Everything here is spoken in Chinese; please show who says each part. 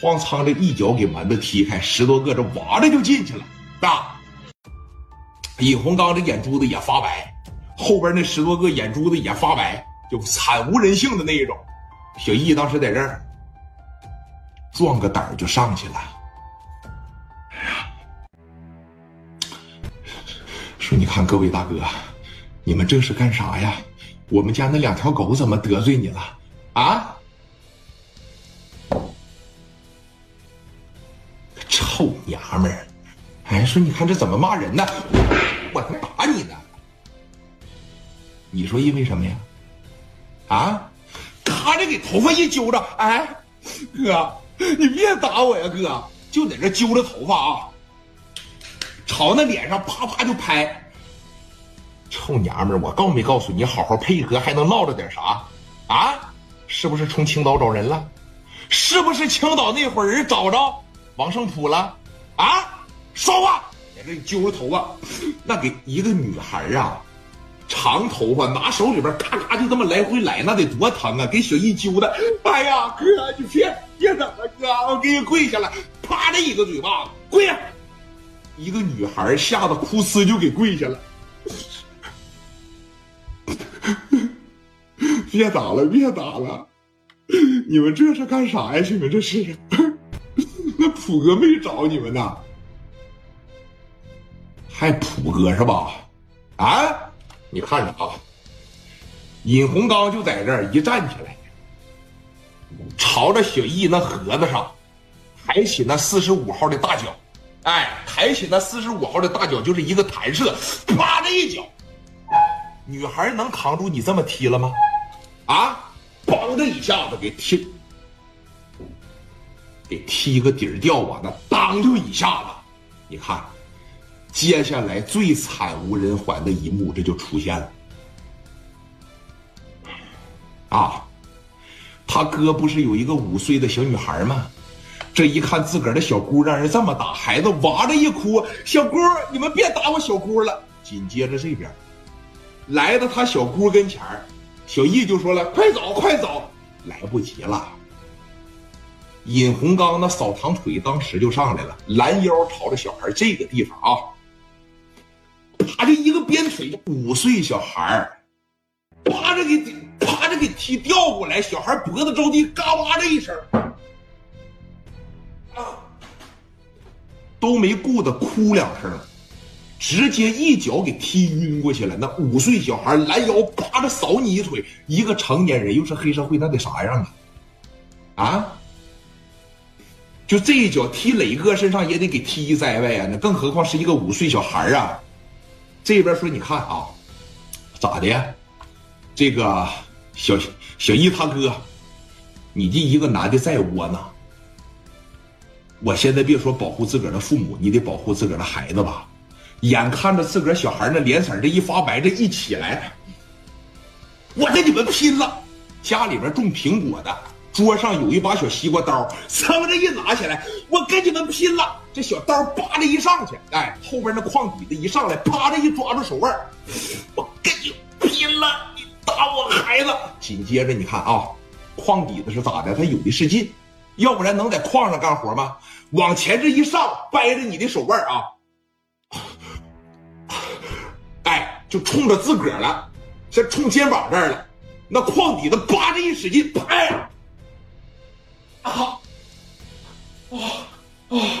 Speaker 1: 哐仓的一脚给门子踢开，十多个这哇的就进去了。啊！尹洪刚这眼珠子也发白，后边那十多个眼珠子也发白，就惨无人性的那一种。小易当时在这儿壮个胆就上去了。哎呀，说你看各位大哥，你们这是干啥呀？我们家那两条狗怎么得罪你了？啊？臭娘们儿！哎，说你看这怎么骂人呢？我他妈打你呢！你说因为什么呀？啊？咔着给头发一揪着，哎，哥，你别打我呀，哥，就在这揪着头发啊，朝那脸上啪啪就拍。臭娘们儿，我告没告诉你，好好配合还能闹着点啥？啊？是不是冲青岛找人了？是不是青岛那伙人找着王胜普了？啊？说话，在这揪着头发，那给一个女孩啊，长头发，拿手里边咔咔就这么来回来，那得多疼啊！给小易揪的，哎呀，哥，你别别整了，哥，我给你跪下了，啪的一个嘴巴子，跪下！一个女孩吓得哭呲就给跪下了。别打了，别打了！你们这是干啥呀？你们这是？那普哥没找你们呢？还普哥是吧？啊，你看着啊，尹洪刚就在这儿一站起来，朝着小易那盒子上抬起那四十五号的大脚，哎，抬起那四十五号的大脚就是一个弹射，啪的一脚，女孩能扛住你这么踢了吗？啊，梆的一下子给踢，给踢个底儿掉啊！那当就一下子，你看。接下来最惨无人寰的一幕，这就出现了。啊，他哥不是有一个五岁的小女孩吗？这一看自个儿的小姑让人这么打，孩子哇的一哭：“小姑，你们别打我小姑了。”紧接着这边来到他小姑跟前小易就说了：“快走，快走！”来不及了。尹洪刚那扫堂腿当时就上来了，拦腰朝着小孩这个地方啊。啪！就一个鞭腿，五岁小孩儿，啪着给啪着给踢掉过来，小孩脖子着地，嘎哇的一声，啊，都没顾得哭两声，直接一脚给踢晕过去了。那五岁小孩拦腰啪着扫你一腿，一个成年人又是黑社会，那得啥样啊？啊？就这一脚踢磊哥身上也得给踢一栽歪呀！那更何况是一个五岁小孩啊！这边说，你看啊，咋的？这个小小易他哥，你这一个男的再窝囊，我现在别说保护自个儿的父母，你得保护自个儿的孩子吧。眼看着自个儿小孩那脸色这一发白，这一起来，我跟你们拼了！家里边种苹果的。桌上有一把小西瓜刀，噌的一拿起来，我跟你们拼了！这小刀叭的一上去，哎，后边那矿底子一上来，啪的一抓住手腕我跟你拼了！你打我孩子！紧接着你看啊，矿底子是咋的？他有的是劲，要不然能在矿上干活吗？往前这一上，掰着你的手腕啊，哎，就冲着自个儿了，这冲肩膀这儿了，那矿底子叭的一使劲，拍。あああ。